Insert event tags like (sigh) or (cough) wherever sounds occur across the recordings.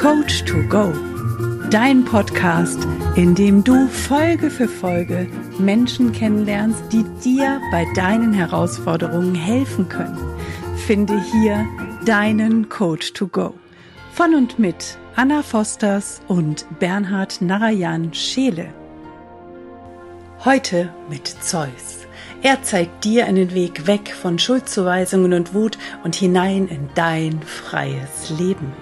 Coach to Go. Dein Podcast, in dem du Folge für Folge Menschen kennenlernst, die dir bei deinen Herausforderungen helfen können. Finde hier deinen Coach to Go. Von und mit Anna Fosters und Bernhard Narayan Scheele. Heute mit Zeus. Er zeigt dir einen Weg weg von Schuldzuweisungen und Wut und hinein in dein freies Leben.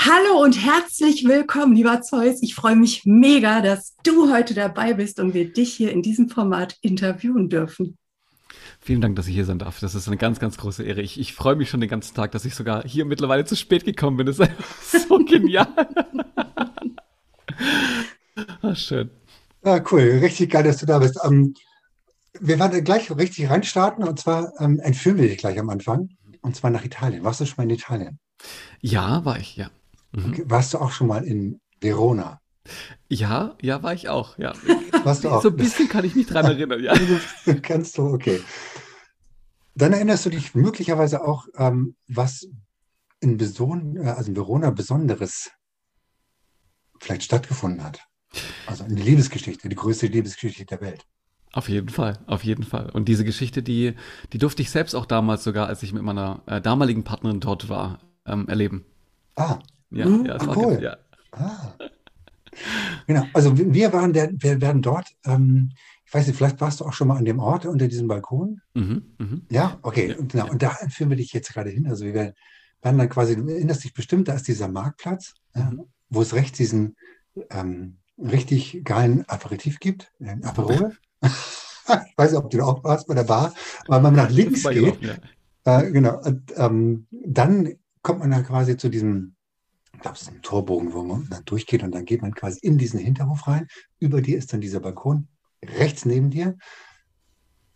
Hallo und herzlich willkommen, lieber Zeus. Ich freue mich mega, dass du heute dabei bist und wir dich hier in diesem Format interviewen dürfen. Vielen Dank, dass ich hier sein darf. Das ist eine ganz, ganz große Ehre. Ich, ich freue mich schon den ganzen Tag, dass ich sogar hier mittlerweile zu spät gekommen bin. Das ist einfach so (laughs) genial. Ach, schön. Ja, cool. Richtig geil, dass du da bist. Ähm, wir werden gleich richtig reinstarten und zwar ähm, entführen wir dich gleich am Anfang und zwar nach Italien. Warst du schon mal in Italien? Ja, war ich, ja. Mhm. Warst du auch schon mal in Verona? Ja, ja, war ich auch, ja. Warst du auch? So ein bisschen kann ich mich dran (laughs) erinnern, ja. (laughs) Kannst du, okay. Dann erinnerst du dich möglicherweise auch, ähm, was in, Beson, äh, also in Verona Besonderes vielleicht stattgefunden hat. Also eine Liebesgeschichte, die größte Liebesgeschichte der Welt. Auf jeden Fall, auf jeden Fall. Und diese Geschichte, die, die durfte ich selbst auch damals sogar, als ich mit meiner äh, damaligen Partnerin dort war, ähm, erleben. Ah, ja, mhm, ja, cool. Ja. Ah. Genau, also wir waren der, wir werden dort, ähm, ich weiß nicht, vielleicht warst du auch schon mal an dem Ort unter diesem Balkon. Mhm, mh. Ja, okay, ja, genau. Ja. Und da führen wir dich jetzt gerade hin. Also wir werden, werden dann quasi, du erinnerst dich bestimmt, da ist dieser Marktplatz, mhm. wo es rechts diesen ähm, richtig geilen Aperitif gibt, ein Aperol. (laughs) ich weiß nicht, ob du da auch warst bei der Bar, aber wenn man nach links geht, äh, genau, und, ähm, dann kommt man dann quasi zu diesem glaube, es ist ein Torbogen, wo man dann durchgeht und dann geht man quasi in diesen Hinterhof rein. Über dir ist dann dieser Balkon, rechts neben dir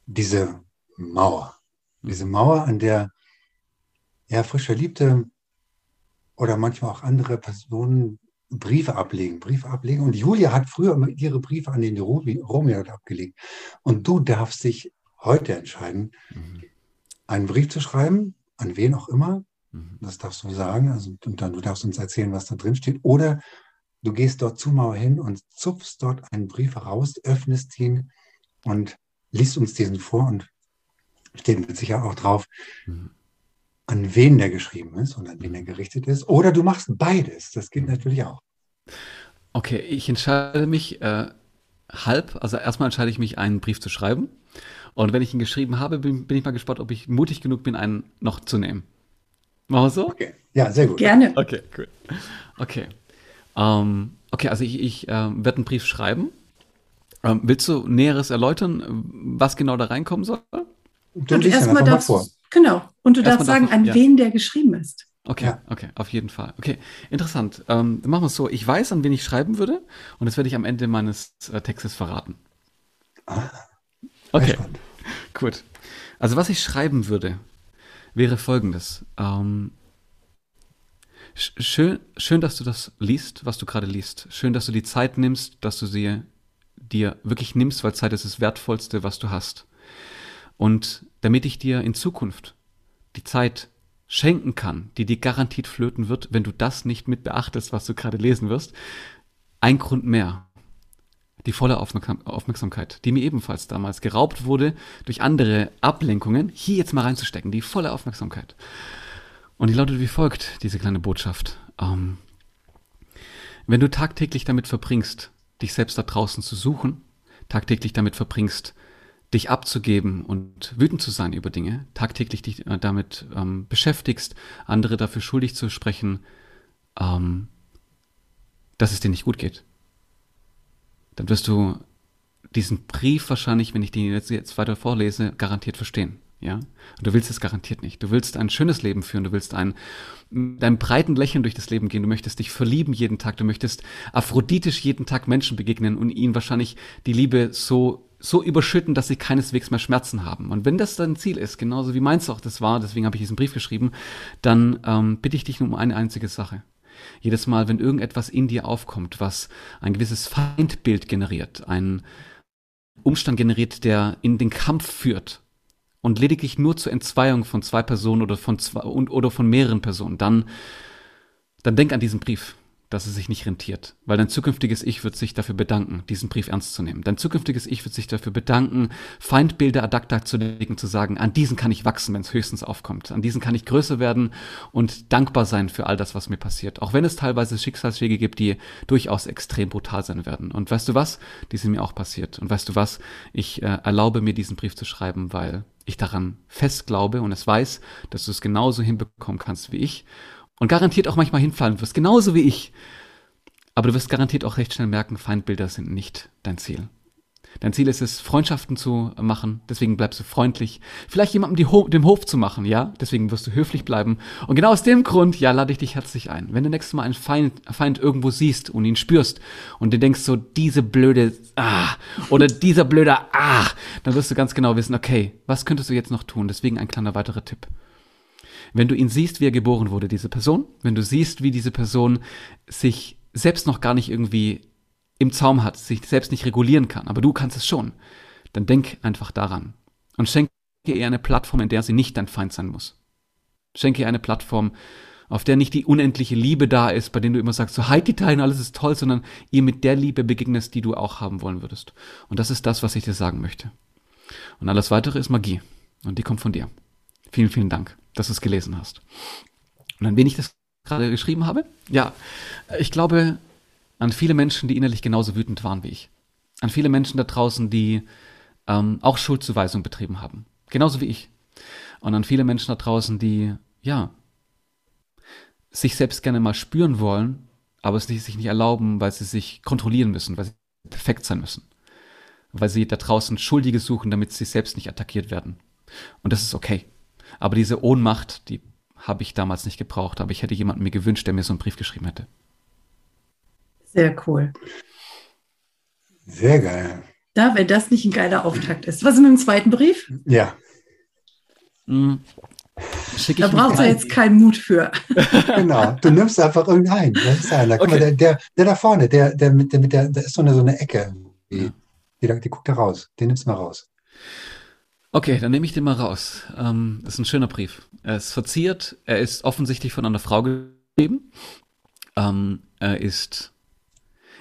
diese Mauer. Diese Mauer, an der ja, frisch Verliebte oder manchmal auch andere Personen Briefe ablegen, Briefe ablegen. Und Julia hat früher immer ihre Briefe an den Romeo abgelegt. Und du darfst dich heute entscheiden, mhm. einen Brief zu schreiben, an wen auch immer, Mhm. Das darfst du sagen. Also, und dann du darfst uns erzählen, was da drin steht. Oder du gehst dort zu Mauer hin und zupfst dort einen Brief heraus, öffnest ihn und liest uns diesen vor und steht mit Sicherheit auch drauf, mhm. an wen der geschrieben ist und an wen er gerichtet ist. Oder du machst beides. Das geht natürlich auch. Okay, ich entscheide mich äh, halb. Also erstmal entscheide ich mich, einen Brief zu schreiben. Und wenn ich ihn geschrieben habe, bin, bin ich mal gespannt, ob ich mutig genug bin, einen noch zu nehmen. Machen wir so? Okay. Ja, sehr gut. Gerne. Okay, cool. Okay. Ähm, okay, also ich, ich ähm, werde einen Brief schreiben. Ähm, willst du Näheres erläutern, was genau da reinkommen soll? Du und erstmal darfst vor. Genau. Und du darfst sagen, an ja. wen der geschrieben ist. Okay, ja. okay, auf jeden Fall. Okay, interessant. Ähm, dann machen wir es so. Ich weiß, an wen ich schreiben würde, und das werde ich am Ende meines äh, Textes verraten. Ah, okay, gut. Also was ich schreiben würde, wäre folgendes. Ähm, schön, schön, dass du das liest, was du gerade liest. Schön, dass du die Zeit nimmst, dass du sie dir wirklich nimmst, weil Zeit ist das Wertvollste, was du hast. Und damit ich dir in Zukunft die Zeit schenken kann, die dir garantiert flöten wird, wenn du das nicht mit beachtest, was du gerade lesen wirst, ein Grund mehr, die volle Aufmerksamkeit, die mir ebenfalls damals geraubt wurde durch andere Ablenkungen, hier jetzt mal reinzustecken, die volle Aufmerksamkeit. Und die lautet wie folgt, diese kleine Botschaft. Ähm, wenn du tagtäglich damit verbringst, dich selbst da draußen zu suchen, tagtäglich damit verbringst, dich abzugeben und wütend zu sein über Dinge, tagtäglich dich äh, damit ähm, beschäftigst, andere dafür schuldig zu sprechen, ähm, dass es dir nicht gut geht, dann wirst du diesen Brief wahrscheinlich, wenn ich den jetzt, jetzt weiter vorlese, garantiert verstehen. Ja? Und du willst es garantiert nicht. Du willst ein schönes Leben führen, du willst ein, mit einem breiten Lächeln durch das Leben gehen, du möchtest dich verlieben jeden Tag, du möchtest aphroditisch jeden Tag Menschen begegnen und ihnen wahrscheinlich die Liebe so, so überschütten, dass sie keineswegs mehr Schmerzen haben. Und wenn das dein Ziel ist, genauso wie meins auch das war, deswegen habe ich diesen Brief geschrieben, dann ähm, bitte ich dich nur um eine einzige Sache. Jedes Mal, wenn irgendetwas in dir aufkommt, was ein gewisses Feindbild generiert, ein Umstand generiert, der in den Kampf führt, und lediglich nur zur Entzweiung von zwei Personen oder von zwei oder von mehreren Personen, dann, dann denk an diesen Brief dass es sich nicht rentiert, weil dein zukünftiges Ich wird sich dafür bedanken, diesen Brief ernst zu nehmen. Dein zukünftiges Ich wird sich dafür bedanken, Feindbilder ad acta zu legen, zu sagen, an diesen kann ich wachsen, wenn es höchstens aufkommt. An diesen kann ich größer werden und dankbar sein für all das, was mir passiert. Auch wenn es teilweise Schicksalsschläge gibt, die durchaus extrem brutal sein werden. Und weißt du was? Die sind mir auch passiert. Und weißt du was? Ich äh, erlaube mir diesen Brief zu schreiben, weil ich daran fest glaube und es weiß, dass du es genauso hinbekommen kannst wie ich und garantiert auch manchmal hinfallen wirst, genauso wie ich. Aber du wirst garantiert auch recht schnell merken, Feindbilder sind nicht dein Ziel. Dein Ziel ist es, Freundschaften zu machen, deswegen bleibst du freundlich. Vielleicht jemandem Ho dem Hof zu machen, ja, deswegen wirst du höflich bleiben. Und genau aus dem Grund, ja, lade ich dich herzlich ein. Wenn du nächstes Mal einen Feind, Feind irgendwo siehst und ihn spürst und du denkst so, diese blöde, ah, oder dieser blöde, ah, dann wirst du ganz genau wissen, okay, was könntest du jetzt noch tun? Deswegen ein kleiner weiterer Tipp. Wenn du ihn siehst, wie er geboren wurde, diese Person, wenn du siehst, wie diese Person sich selbst noch gar nicht irgendwie im Zaum hat, sich selbst nicht regulieren kann, aber du kannst es schon, dann denk einfach daran und schenke ihr eine Plattform, in der sie nicht dein Feind sein muss. Schenke ihr eine Plattform, auf der nicht die unendliche Liebe da ist, bei der du immer sagst, so halt die Teilen, alles ist toll, sondern ihr mit der Liebe begegnest, die du auch haben wollen würdest. Und das ist das, was ich dir sagen möchte. Und alles weitere ist Magie. Und die kommt von dir. Vielen, vielen Dank dass du es gelesen hast. Und an wen ich das gerade geschrieben habe? Ja, ich glaube an viele Menschen, die innerlich genauso wütend waren wie ich. An viele Menschen da draußen, die ähm, auch Schuldzuweisung betrieben haben. Genauso wie ich. Und an viele Menschen da draußen, die, ja, sich selbst gerne mal spüren wollen, aber es sich nicht erlauben, weil sie sich kontrollieren müssen, weil sie perfekt sein müssen. Weil sie da draußen Schuldige suchen, damit sie selbst nicht attackiert werden. Und das ist okay. Aber diese Ohnmacht, die habe ich damals nicht gebraucht, aber ich hätte jemanden mir gewünscht, der mir so einen Brief geschrieben hätte. Sehr cool. Sehr geil. Da, wenn das nicht ein geiler Auftakt ist. Was ist mit dem zweiten Brief? Ja. Mhm. Da braucht er jetzt keinen Mut für. (laughs) (laughs) genau, du nimmst einfach irgendeinen. Das ist einer. Okay. Mal, der, der, der, da vorne, der, der, mit, der, mit der, da ist so eine, so eine Ecke. Die, die, die guckt da raus. Den nimmst du mal raus. Okay, dann nehme ich den mal raus. Ähm, das ist ein schöner Brief. Er ist verziert, er ist offensichtlich von einer Frau geschrieben. Ähm, er ist,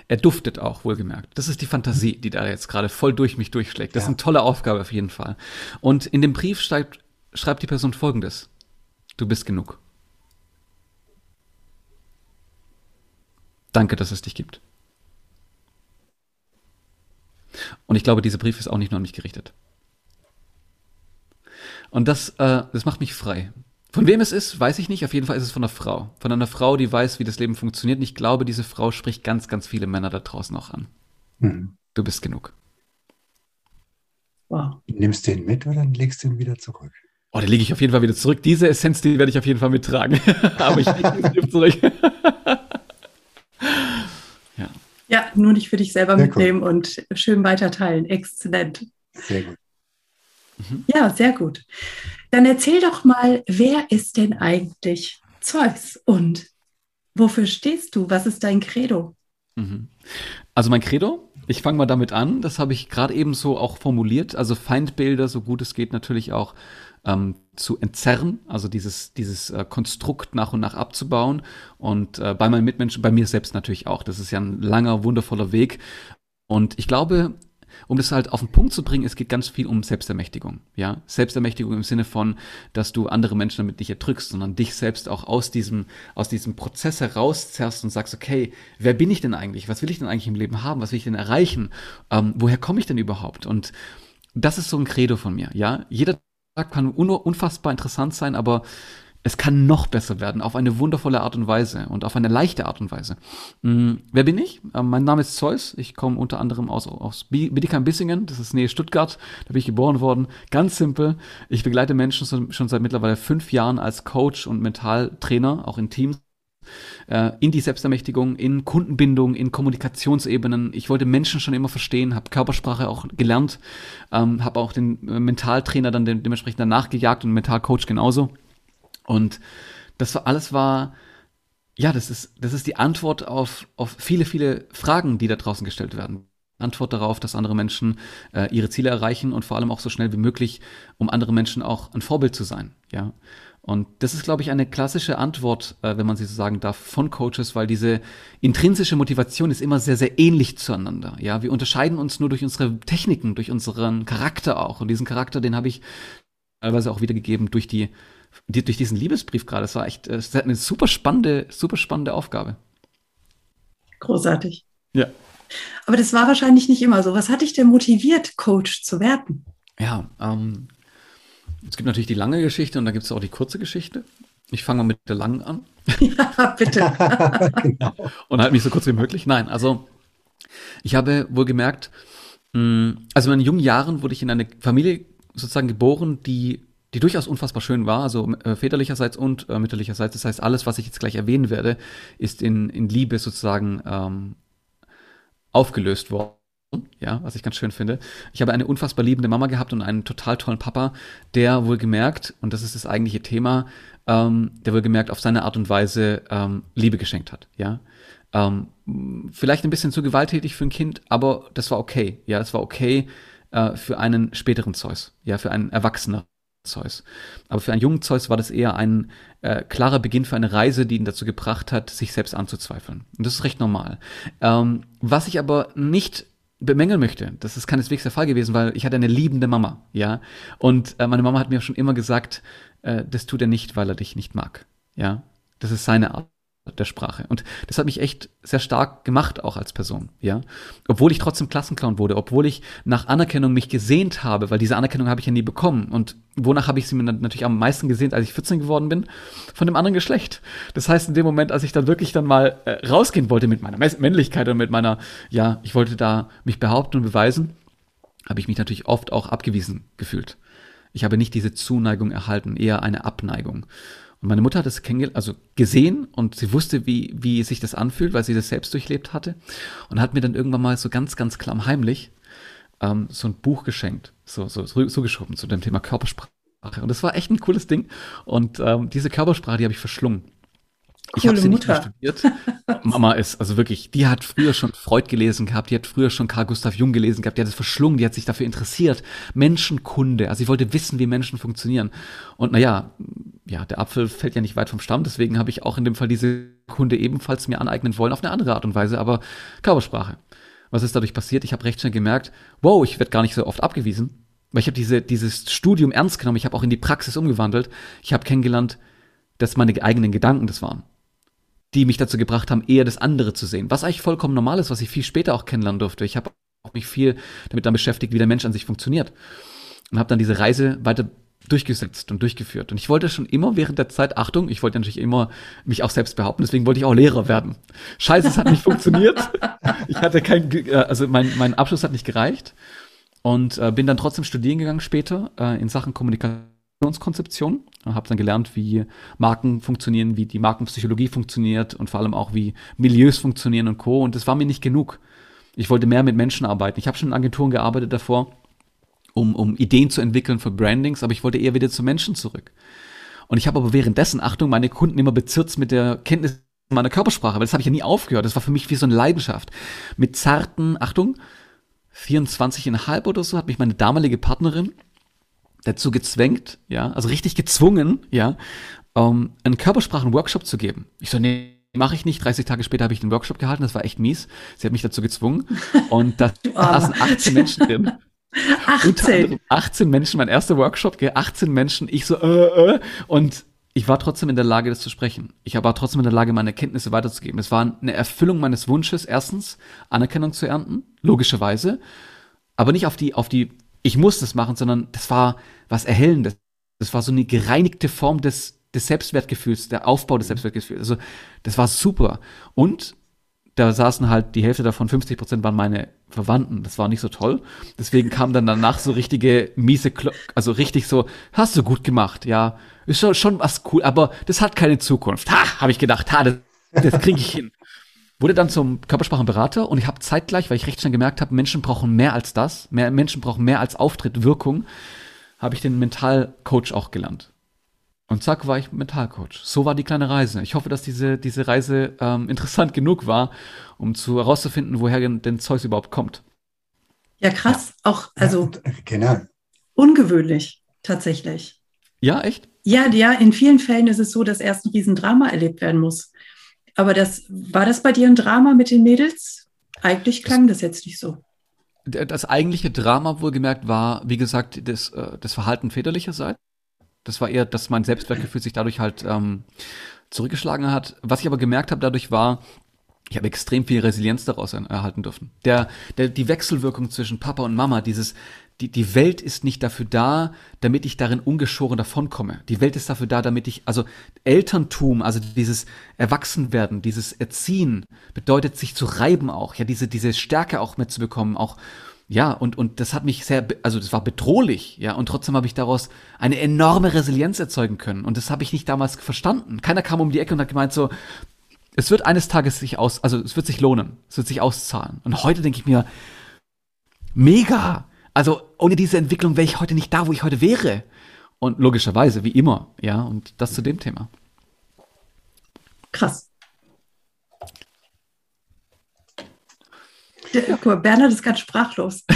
er duftet auch, wohlgemerkt. Das ist die Fantasie, die da jetzt gerade voll durch mich durchschlägt. Das ja. ist eine tolle Aufgabe auf jeden Fall. Und in dem Brief schreibt, schreibt die Person folgendes. Du bist genug. Danke, dass es dich gibt. Und ich glaube, dieser Brief ist auch nicht nur an mich gerichtet. Und das, äh, das macht mich frei. Von wem es ist, weiß ich nicht. Auf jeden Fall ist es von einer Frau. Von einer Frau, die weiß, wie das Leben funktioniert. Und ich glaube, diese Frau spricht ganz, ganz viele Männer da draußen auch an. Mhm. Du bist genug. Wow. Nimmst du den mit oder legst du ihn wieder zurück? Oh, den lege ich auf jeden Fall wieder zurück. Diese Essenz, die werde ich auf jeden Fall mittragen. (laughs) Aber ich lege ihn zurück. ja. ja, nur nicht für dich selber Sehr mitnehmen cool. und schön weiterteilen. Exzellent. Sehr gut. Mhm. Ja, sehr gut. Dann erzähl doch mal, wer ist denn eigentlich Zeus und wofür stehst du? Was ist dein Credo? Mhm. Also mein Credo, ich fange mal damit an, das habe ich gerade eben so auch formuliert, also Feindbilder, so gut es geht, natürlich auch ähm, zu entzerren, also dieses, dieses äh, Konstrukt nach und nach abzubauen und äh, bei meinen Mitmenschen, bei mir selbst natürlich auch. Das ist ja ein langer, wundervoller Weg. Und ich glaube, um das halt auf den Punkt zu bringen, es geht ganz viel um Selbstermächtigung. Ja, Selbstermächtigung im Sinne von, dass du andere Menschen damit nicht erdrückst, sondern dich selbst auch aus diesem, aus diesem Prozess herauszerrst und sagst, okay, wer bin ich denn eigentlich? Was will ich denn eigentlich im Leben haben? Was will ich denn erreichen? Ähm, woher komme ich denn überhaupt? Und das ist so ein Credo von mir. Ja, jeder Tag kann unfassbar interessant sein, aber es kann noch besser werden, auf eine wundervolle Art und Weise und auf eine leichte Art und Weise. Mhm. Wer bin ich? Äh, mein Name ist Zeus. Ich komme unter anderem aus, aus Bietigheim-Bissingen, das ist Nähe Stuttgart. Da bin ich geboren worden. Ganz simpel. Ich begleite Menschen schon, schon seit mittlerweile fünf Jahren als Coach und Mentaltrainer, auch in Teams äh, in die Selbstermächtigung, in Kundenbindung, in Kommunikationsebenen. Ich wollte Menschen schon immer verstehen, habe Körpersprache auch gelernt, ähm, habe auch den äh, Mentaltrainer dann dementsprechend danach gejagt und Mentalcoach genauso. Und das war, alles war, ja, das ist, das ist die Antwort auf, auf viele, viele Fragen, die da draußen gestellt werden. Antwort darauf, dass andere Menschen äh, ihre Ziele erreichen und vor allem auch so schnell wie möglich, um andere Menschen auch ein Vorbild zu sein. Ja. Und das ist, glaube ich, eine klassische Antwort, äh, wenn man sie so sagen darf, von Coaches, weil diese intrinsische Motivation ist immer sehr, sehr ähnlich zueinander. Ja, wir unterscheiden uns nur durch unsere Techniken, durch unseren Charakter auch. Und diesen Charakter, den habe ich teilweise auch wiedergegeben durch die, die durch diesen Liebesbrief gerade. Es war echt, es hat eine super spannende, super spannende Aufgabe. Großartig. Ja. Aber das war wahrscheinlich nicht immer so. Was hat dich denn motiviert, Coach zu werden? Ja, ähm, es gibt natürlich die lange Geschichte und da gibt es auch die kurze Geschichte. Ich fange mal mit der langen an. (laughs) Ja, bitte. (laughs) genau. Und halt mich so kurz wie möglich. Nein, also ich habe wohl gemerkt, hm, also in meinen jungen Jahren wurde ich in eine Familie sozusagen geboren, die, die durchaus unfassbar schön war, also äh, väterlicherseits und äh, mütterlicherseits. Das heißt, alles, was ich jetzt gleich erwähnen werde, ist in, in Liebe sozusagen ähm, aufgelöst worden ja, was ich ganz schön finde. Ich habe eine unfassbar liebende Mama gehabt und einen total tollen Papa, der wohl gemerkt, und das ist das eigentliche Thema, ähm, der wohl gemerkt auf seine Art und Weise ähm, Liebe geschenkt hat, ja. Ähm, vielleicht ein bisschen zu gewalttätig für ein Kind, aber das war okay, ja, es war okay äh, für einen späteren Zeus, ja, für einen Erwachsener Zeus. Aber für einen jungen Zeus war das eher ein äh, klarer Beginn für eine Reise, die ihn dazu gebracht hat, sich selbst anzuzweifeln. Und das ist recht normal. Ähm, was ich aber nicht bemängeln möchte. Das ist keineswegs der Fall gewesen, weil ich hatte eine liebende Mama, ja. Und äh, meine Mama hat mir schon immer gesagt, äh, das tut er nicht, weil er dich nicht mag, ja. Das ist seine Art der Sprache. Und das hat mich echt sehr stark gemacht, auch als Person, ja. Obwohl ich trotzdem Klassenclown wurde, obwohl ich nach Anerkennung mich gesehnt habe, weil diese Anerkennung habe ich ja nie bekommen. Und wonach habe ich sie mir natürlich am meisten gesehnt, als ich 14 geworden bin? Von dem anderen Geschlecht. Das heißt, in dem Moment, als ich dann wirklich dann mal äh, rausgehen wollte mit meiner Männlichkeit und mit meiner, ja, ich wollte da mich behaupten und beweisen, habe ich mich natürlich oft auch abgewiesen gefühlt. Ich habe nicht diese Zuneigung erhalten, eher eine Abneigung. Und meine Mutter hat es also gesehen und sie wusste, wie, wie sich das anfühlt, weil sie das selbst durchlebt hatte. Und hat mir dann irgendwann mal so ganz, ganz klammheimlich ähm, so ein Buch geschenkt, so, so, so geschoben zu dem Thema Körpersprache. Und das war echt ein cooles Ding. Und ähm, diese Körpersprache, die habe ich verschlungen. Ich habe sie nicht mehr studiert. (laughs) Mama ist, also wirklich, die hat früher schon Freud gelesen gehabt, die hat früher schon Karl Gustav Jung gelesen gehabt, die hat es verschlungen, die hat sich dafür interessiert. Menschenkunde, also sie wollte wissen, wie Menschen funktionieren. Und naja, ja, der Apfel fällt ja nicht weit vom Stamm, deswegen habe ich auch in dem Fall diese Kunde ebenfalls mir aneignen wollen, auf eine andere Art und Weise, aber Körpersprache. Was ist dadurch passiert? Ich habe recht schnell gemerkt, wow, ich werde gar nicht so oft abgewiesen, weil ich habe diese, dieses Studium ernst genommen, ich habe auch in die Praxis umgewandelt. Ich habe kennengelernt, dass meine eigenen Gedanken das waren die mich dazu gebracht haben, eher das andere zu sehen. Was eigentlich vollkommen normal ist, was ich viel später auch kennenlernen durfte. Ich habe mich viel damit dann beschäftigt, wie der Mensch an sich funktioniert. Und habe dann diese Reise weiter durchgesetzt und durchgeführt. Und ich wollte schon immer während der Zeit, Achtung, ich wollte natürlich immer mich auch selbst behaupten, deswegen wollte ich auch Lehrer werden. Scheiße, es hat nicht funktioniert. Ich hatte kein, äh, also mein, mein Abschluss hat nicht gereicht und äh, bin dann trotzdem studieren gegangen später äh, in Sachen Kommunikation Konzeption. Habe dann gelernt, wie Marken funktionieren, wie die Markenpsychologie funktioniert und vor allem auch, wie Milieus funktionieren und Co. Und das war mir nicht genug. Ich wollte mehr mit Menschen arbeiten. Ich habe schon in Agenturen gearbeitet davor, um, um Ideen zu entwickeln für Brandings, aber ich wollte eher wieder zu Menschen zurück. Und ich habe aber währenddessen, Achtung, meine Kunden immer bezirzt mit der Kenntnis meiner Körpersprache, weil das habe ich ja nie aufgehört. Das war für mich wie so eine Leidenschaft. Mit zarten, Achtung, 24,5 oder so hat mich meine damalige Partnerin dazu gezwängt, ja, also richtig gezwungen, ja, um, einen Körpersprachen-Workshop zu geben. Ich so, nee, mache ich nicht. 30 Tage später habe ich den Workshop gehalten, das war echt mies. Sie hat mich dazu gezwungen. Und da (laughs) saßen 18 Menschen drin. (laughs) 18. 18 Menschen, mein erster Workshop, 18 Menschen, ich so, äh, äh, und ich war trotzdem in der Lage, das zu sprechen. Ich war trotzdem in der Lage, meine Kenntnisse weiterzugeben. Es war eine Erfüllung meines Wunsches, erstens Anerkennung zu ernten, logischerweise, aber nicht auf die, auf die ich muss das machen, sondern das war was Erhellendes. Das war so eine gereinigte Form des, des Selbstwertgefühls, der Aufbau des Selbstwertgefühls. Also das war super. Und da saßen halt die Hälfte davon, 50 Prozent waren meine Verwandten. Das war nicht so toll. Deswegen kam dann danach so richtige miese, Klo also richtig so, hast du gut gemacht, ja, ist schon, schon was cool, aber das hat keine Zukunft. Ha, habe ich gedacht, ha, das, das kriege ich hin (laughs) wurde dann zum Körpersprachenberater und ich habe zeitgleich, weil ich recht schnell gemerkt habe, Menschen brauchen mehr als das, mehr Menschen brauchen mehr als Auftritt, Wirkung, habe ich den Mentalcoach auch gelernt. Und zack, war ich Mentalcoach. So war die kleine Reise. Ich hoffe, dass diese, diese Reise ähm, interessant genug war, um zu herauszufinden, woher denn Zeus überhaupt kommt. Ja, krass. Auch, also. Ja, genau. Ungewöhnlich, tatsächlich. Ja, echt? Ja, ja, in vielen Fällen ist es so, dass erst ein Riesendrama erlebt werden muss. Aber das, war das bei dir ein Drama mit den Mädels? Eigentlich klang das, jetzt nicht so. Das eigentliche Drama wohlgemerkt war, wie gesagt, das, äh, das Verhalten väterlicherseits. Das war eher, dass mein Selbstwertgefühl sich dadurch halt ähm, zurückgeschlagen hat. Was ich aber gemerkt habe dadurch war, ich habe extrem viel Resilienz daraus erhalten dürfen. Der, der, die Wechselwirkung zwischen Papa und Mama, dieses, die, die Welt ist nicht dafür da, damit ich darin ungeschoren davonkomme. Die Welt ist dafür da, damit ich, also Elterntum, also dieses Erwachsenwerden, dieses Erziehen, bedeutet sich zu reiben auch, ja, diese, diese Stärke auch mitzubekommen, auch, ja, und, und das hat mich sehr, also das war bedrohlich, ja, und trotzdem habe ich daraus eine enorme Resilienz erzeugen können. Und das habe ich nicht damals verstanden. Keiner kam um die Ecke und hat gemeint so, es wird eines Tages sich aus, also es wird sich lohnen, es wird sich auszahlen. Und heute denke ich mir, mega, also ohne diese Entwicklung wäre ich heute nicht da, wo ich heute wäre. Und logischerweise, wie immer, ja, und das zu dem Thema. Krass. Ja. Guck mal, Bernhard ist ganz sprachlos. (laughs)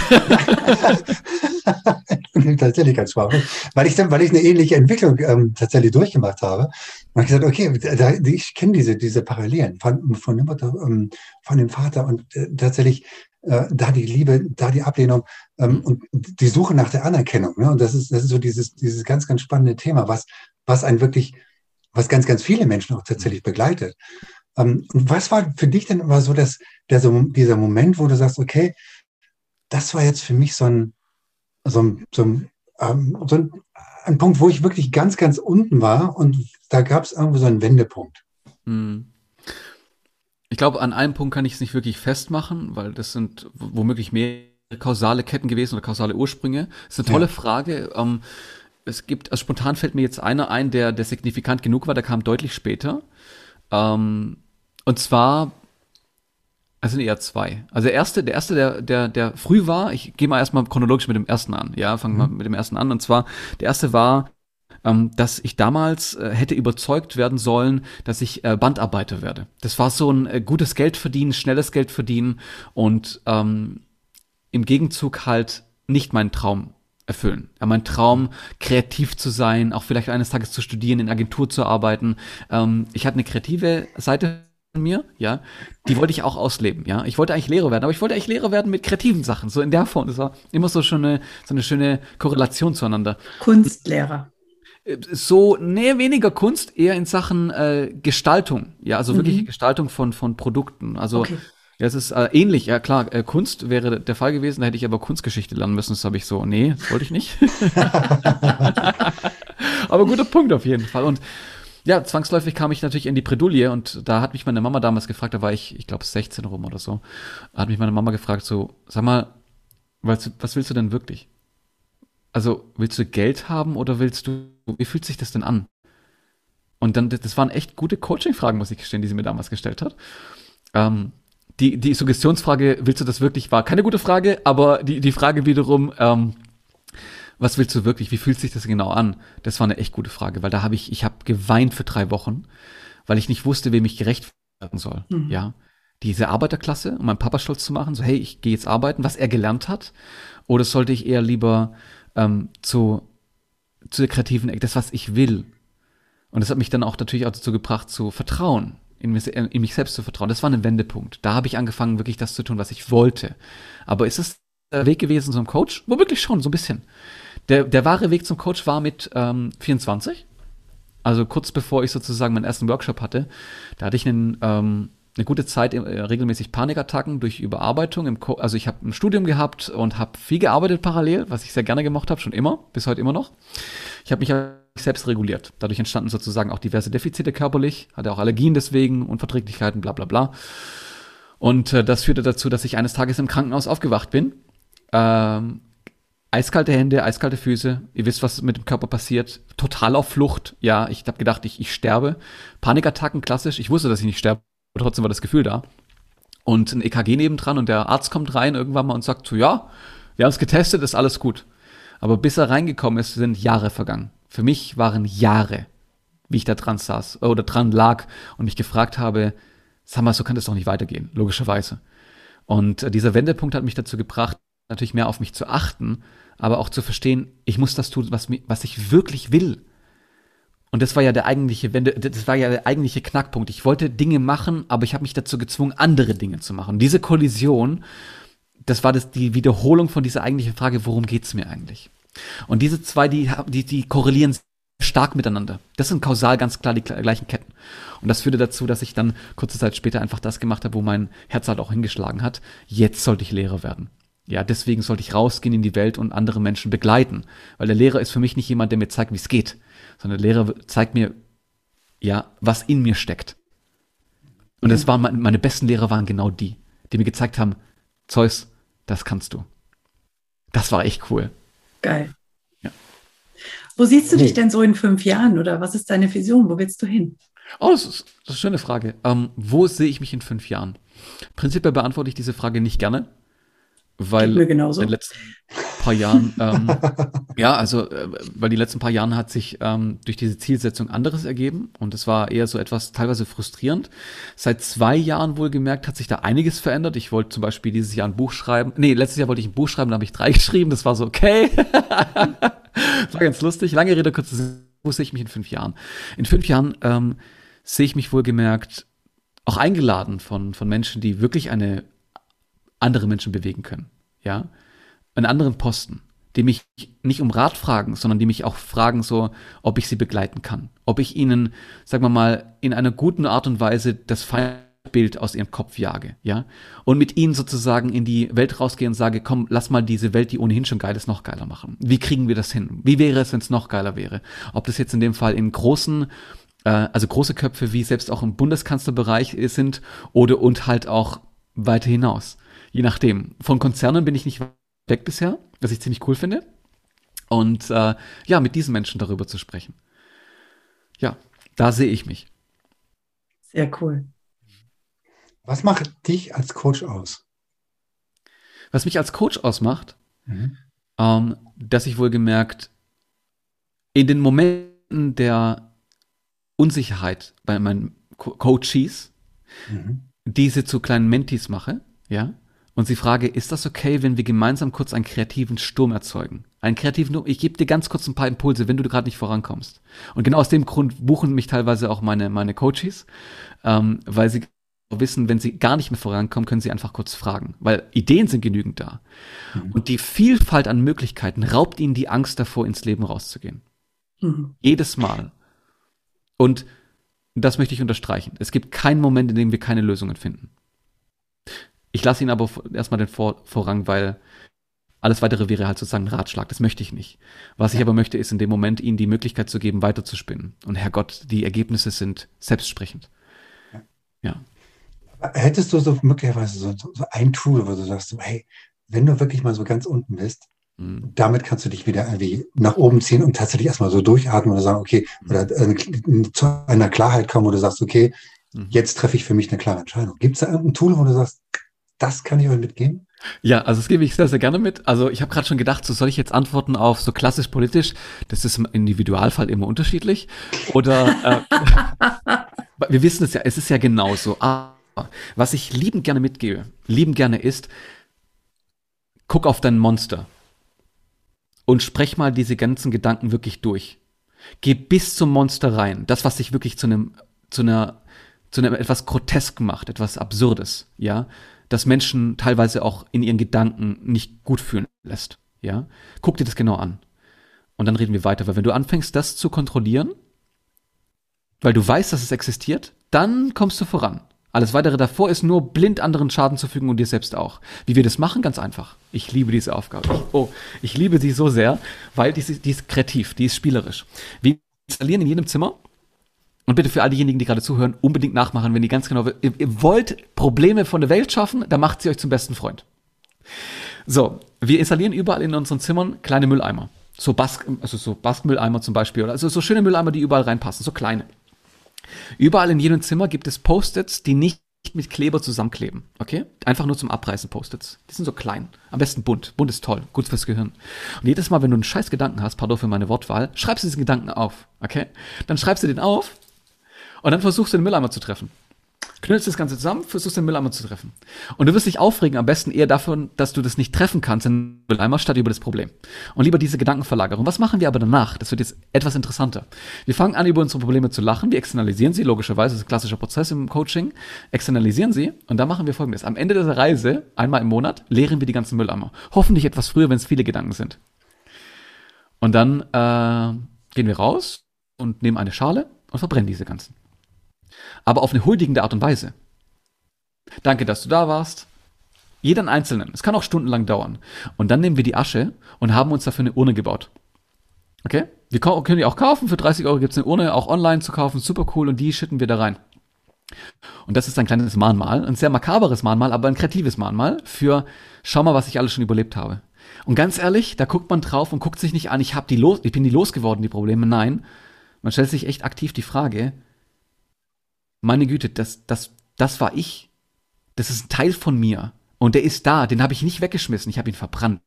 tatsächlich ganz sprachlos. Weil ich dann, weil ich eine ähnliche Entwicklung ähm, tatsächlich durchgemacht habe. Und ich gesagt, okay, da, ich kenne diese, diese Parallelen von, von, ähm, von dem Vater und äh, tatsächlich äh, da die Liebe, da die Ablehnung ähm, mhm. und die Suche nach der Anerkennung. Ne? Und das ist, das ist so dieses, dieses ganz, ganz spannende Thema, was, was ein wirklich, was ganz, ganz viele Menschen auch tatsächlich begleitet. Ähm, und was war für dich denn immer so, dass der, so, dieser Moment, wo du sagst, okay, das war jetzt für mich so ein, so ein, so ein, ähm, so ein, ein Punkt, wo ich wirklich ganz, ganz unten war und da gab es irgendwo so einen Wendepunkt. Mhm. Ich glaube, an einem Punkt kann ich es nicht wirklich festmachen, weil das sind womöglich mehr kausale Ketten gewesen oder kausale Ursprünge. Das ist eine tolle ja. Frage. Ähm, es gibt, also spontan fällt mir jetzt einer ein, der, der signifikant genug war, der kam deutlich später. Ähm, und zwar, es sind eher zwei. Also der erste, der erste, der, der, der früh war, ich gehe mal erstmal chronologisch mit dem ersten an. Ja, fangen wir mhm. mit dem ersten an. Und zwar, der erste war, ähm, dass ich damals äh, hätte überzeugt werden sollen, dass ich äh, Bandarbeiter werde. Das war so ein äh, gutes Geld verdienen, schnelles Geld verdienen und ähm, im Gegenzug halt nicht meinen Traum erfüllen. Ja, mein Traum, kreativ zu sein, auch vielleicht eines Tages zu studieren, in Agentur zu arbeiten. Ähm, ich hatte eine kreative Seite mir, ja, die wollte ich auch ausleben, ja. Ich wollte eigentlich Lehrer werden, aber ich wollte eigentlich Lehrer werden mit kreativen Sachen, so in der Form. Das war immer so schon eine, so eine schöne Korrelation zueinander. Kunstlehrer so, nee, weniger Kunst, eher in Sachen äh, Gestaltung. Ja, also mhm. wirkliche Gestaltung von, von Produkten. Also okay. ja, es ist äh, ähnlich, ja klar, äh, Kunst wäre der Fall gewesen, da hätte ich aber Kunstgeschichte lernen müssen. Das habe ich so, nee, das wollte ich nicht. (laughs) aber guter Punkt auf jeden Fall. Und ja, zwangsläufig kam ich natürlich in die Bredouille und da hat mich meine Mama damals gefragt, da war ich, ich glaube, 16 rum oder so, hat mich meine Mama gefragt, so, sag mal, was, was willst du denn wirklich? Also, willst du Geld haben oder willst du, wie fühlt sich das denn an? Und dann, das waren echt gute Coaching-Fragen, muss ich gestehen, die sie mir damals gestellt hat. Ähm, die, die Suggestionsfrage, willst du das wirklich, war keine gute Frage, aber die, die Frage wiederum, ähm, was willst du wirklich, wie fühlt sich das genau an? Das war eine echt gute Frage, weil da habe ich, ich habe geweint für drei Wochen, weil ich nicht wusste, wem ich gerecht werden soll. Mhm. Ja, diese Arbeiterklasse, um meinen Papa stolz zu machen, so hey, ich gehe jetzt arbeiten, was er gelernt hat, oder sollte ich eher lieber ähm, zu, zu der kreativen Ecke, das, was ich will. Und das hat mich dann auch natürlich auch dazu gebracht, zu vertrauen, in mich, in mich selbst zu vertrauen. Das war ein Wendepunkt. Da habe ich angefangen, wirklich das zu tun, was ich wollte. Aber ist es der Weg gewesen zum Coach? Womöglich schon, so ein bisschen. Der, der wahre Weg zum Coach war mit ähm, 24. Also kurz bevor ich sozusagen meinen ersten Workshop hatte, da hatte ich einen ähm, eine gute Zeit äh, regelmäßig Panikattacken durch Überarbeitung. Im also ich habe ein Studium gehabt und habe viel gearbeitet parallel, was ich sehr gerne gemacht habe, schon immer, bis heute immer noch. Ich habe mich selbst reguliert. Dadurch entstanden sozusagen auch diverse Defizite körperlich, hatte auch Allergien deswegen, Unverträglichkeiten, bla bla bla. Und äh, das führte dazu, dass ich eines Tages im Krankenhaus aufgewacht bin. Ähm, eiskalte Hände, eiskalte Füße. Ihr wisst, was mit dem Körper passiert. Total auf Flucht. Ja, ich habe gedacht, ich, ich sterbe. Panikattacken, klassisch. Ich wusste, dass ich nicht sterbe aber trotzdem war das Gefühl da. Und ein EKG nebendran und der Arzt kommt rein irgendwann mal und sagt so, ja, wir haben es getestet, ist alles gut. Aber bis er reingekommen ist, sind Jahre vergangen. Für mich waren Jahre, wie ich da dran saß oder dran lag und mich gefragt habe, sag mal, so kann das doch nicht weitergehen, logischerweise. Und äh, dieser Wendepunkt hat mich dazu gebracht, natürlich mehr auf mich zu achten, aber auch zu verstehen, ich muss das tun, was, was ich wirklich will. Und das war ja der eigentliche, das war ja der eigentliche Knackpunkt. Ich wollte Dinge machen, aber ich habe mich dazu gezwungen, andere Dinge zu machen. Diese Kollision, das war das, die Wiederholung von dieser eigentlichen Frage, worum geht's mir eigentlich? Und diese zwei, die, die, die korrelieren stark miteinander. Das sind kausal ganz klar die gleichen Ketten. Und das führte dazu, dass ich dann kurze Zeit später einfach das gemacht habe, wo mein Herz halt auch hingeschlagen hat. Jetzt sollte ich Lehrer werden. Ja, deswegen sollte ich rausgehen in die Welt und andere Menschen begleiten. Weil der Lehrer ist für mich nicht jemand, der mir zeigt, wie es geht, sondern der Lehrer zeigt mir, ja, was in mir steckt. Und das waren meine besten Lehrer waren genau die, die mir gezeigt haben, Zeus, das kannst du. Das war echt cool. Geil. Ja. Wo siehst du dich denn so in fünf Jahren oder was ist deine Vision? Wo willst du hin? Oh, das ist, das ist eine schöne Frage. Ähm, wo sehe ich mich in fünf Jahren? Prinzipiell beantworte ich diese Frage nicht gerne, weil in den letzten paar Jahren, (laughs) ähm, ja, also, äh, weil die letzten paar Jahren hat sich ähm, durch diese Zielsetzung anderes ergeben und es war eher so etwas teilweise frustrierend. Seit zwei Jahren wohlgemerkt hat sich da einiges verändert. Ich wollte zum Beispiel dieses Jahr ein Buch schreiben. Nee, letztes Jahr wollte ich ein Buch schreiben, da habe ich drei (laughs) geschrieben. Das war so okay. das (laughs) war ganz lustig. Lange Rede, kurze wo sehe ich mich in fünf Jahren? In fünf Jahren ähm, sehe ich mich wohlgemerkt auch eingeladen von, von Menschen, die wirklich eine andere Menschen bewegen können. Ja, einen anderen Posten, die mich nicht um Rat fragen, sondern die mich auch fragen, so, ob ich sie begleiten kann, ob ich ihnen, sagen wir mal, in einer guten Art und Weise das Feindbild aus ihrem Kopf jage, ja, und mit ihnen sozusagen in die Welt rausgehe und sage, komm, lass mal diese Welt, die ohnehin schon geil ist, noch geiler machen. Wie kriegen wir das hin? Wie wäre es, wenn es noch geiler wäre? Ob das jetzt in dem Fall in großen äh, also große Köpfe wie selbst auch im Bundeskanzlerbereich sind oder und halt auch weiter hinaus. Je nachdem. Von Konzernen bin ich nicht weg bisher, was ich ziemlich cool finde. Und äh, ja, mit diesen Menschen darüber zu sprechen. Ja, da sehe ich mich. Sehr cool. Was macht dich als Coach aus? Was mich als Coach ausmacht, mhm. ähm, dass ich wohl gemerkt, in den Momenten der Unsicherheit bei meinen Co Coaches, mhm. diese zu kleinen Mentis mache, ja, und sie frage, ist das okay, wenn wir gemeinsam kurz einen kreativen Sturm erzeugen? Einen kreativen, ich gebe dir ganz kurz ein paar Impulse, wenn du gerade nicht vorankommst. Und genau aus dem Grund buchen mich teilweise auch meine, meine Coaches, ähm, weil sie wissen, wenn sie gar nicht mehr vorankommen, können sie einfach kurz fragen, weil Ideen sind genügend da. Mhm. Und die Vielfalt an Möglichkeiten raubt ihnen die Angst davor, ins Leben rauszugehen. Mhm. Jedes Mal. Und das möchte ich unterstreichen. Es gibt keinen Moment, in dem wir keine Lösungen finden. Ich lasse ihn aber erstmal den Vor Vorrang, weil alles weitere wäre halt sozusagen ein Ratschlag. Das möchte ich nicht. Was ich aber möchte, ist in dem Moment ihnen die Möglichkeit zu geben, weiterzuspinnen. Und Herrgott, die Ergebnisse sind selbstsprechend. Ja. Hättest du so möglicherweise so, so, ein Tool, wo du sagst, so, hey, wenn du wirklich mal so ganz unten bist, mhm. damit kannst du dich wieder irgendwie nach oben ziehen und tatsächlich erstmal so durchatmen oder sagen, okay, mhm. oder äh, zu einer Klarheit kommen, wo du sagst, okay, mhm. jetzt treffe ich für mich eine klare Entscheidung. Gibt es da irgendein Tool, wo du sagst, das kann ich euch mitgeben? Ja, also das gebe ich sehr, sehr gerne mit. Also ich habe gerade schon gedacht, so soll ich jetzt antworten auf so klassisch politisch? Das ist im Individualfall immer unterschiedlich. Oder äh, (laughs) wir wissen es ja, es ist ja genauso. Aber was ich liebend gerne mitgebe, liebend gerne ist, guck auf dein Monster und sprech mal diese ganzen Gedanken wirklich durch. Geh bis zum Monster rein. Das, was dich wirklich zu einem, zu einer, zu einem etwas grotesk macht, etwas Absurdes, ja das Menschen teilweise auch in ihren Gedanken nicht gut fühlen lässt. Ja, guck dir das genau an. Und dann reden wir weiter, weil wenn du anfängst, das zu kontrollieren, weil du weißt, dass es existiert, dann kommst du voran. Alles weitere davor ist nur blind anderen Schaden zu fügen und dir selbst auch. Wie wir das machen, ganz einfach. Ich liebe diese Aufgabe. Oh, ich liebe sie so sehr, weil die, die ist kreativ, die ist spielerisch. Wir installieren in jedem Zimmer und bitte für all diejenigen, die gerade zuhören, unbedingt nachmachen, wenn ihr ganz genau, ihr, ihr wollt Probleme von der Welt schaffen, dann macht sie euch zum besten Freund. So, wir installieren überall in unseren Zimmern kleine Mülleimer. So Bask, also so Baskmülleimer zum Beispiel, oder also so schöne Mülleimer, die überall reinpassen, so kleine. Überall in jedem Zimmer gibt es Post-its, die nicht mit Kleber zusammenkleben, okay? Einfach nur zum Abreißen Post-its. Die sind so klein. Am besten bunt. Bunt ist toll. Gut fürs Gehirn. Und jedes Mal, wenn du einen scheiß Gedanken hast, pardon für meine Wortwahl, schreibst du diesen Gedanken auf, okay? Dann schreibst du den auf und dann versuchst du den Mülleimer zu treffen. knüllst das Ganze zusammen, versuchst den Mülleimer zu treffen. Und du wirst dich aufregen, am besten eher davon, dass du das nicht treffen kannst, den Mülleimer, statt über das Problem. Und lieber diese Gedankenverlagerung. Was machen wir aber danach? Das wird jetzt etwas interessanter. Wir fangen an, über unsere Probleme zu lachen, wir externalisieren sie, logischerweise, das ist ein klassischer Prozess im Coaching, externalisieren sie und dann machen wir folgendes. Am Ende dieser Reise, einmal im Monat, leeren wir die ganzen Mülleimer. Hoffentlich etwas früher, wenn es viele Gedanken sind. Und dann äh, gehen wir raus und nehmen eine Schale und verbrennen diese ganzen aber auf eine huldigende Art und Weise. Danke, dass du da warst. Jeden Einzelnen. Es kann auch stundenlang dauern. Und dann nehmen wir die Asche und haben uns dafür eine Urne gebaut. Okay? Wir können die auch kaufen. Für 30 Euro gibt es eine Urne, auch online zu kaufen. Super cool. Und die schütten wir da rein. Und das ist ein kleines Mahnmal, ein sehr makaberes Mahnmal, aber ein kreatives Mahnmal für, schau mal, was ich alles schon überlebt habe. Und ganz ehrlich, da guckt man drauf und guckt sich nicht an, ich hab die los, ich bin die losgeworden, die Probleme. Nein, man stellt sich echt aktiv die Frage, meine Güte, das, das, das war ich. Das ist ein Teil von mir. Und der ist da, den habe ich nicht weggeschmissen, ich habe ihn verbrannt.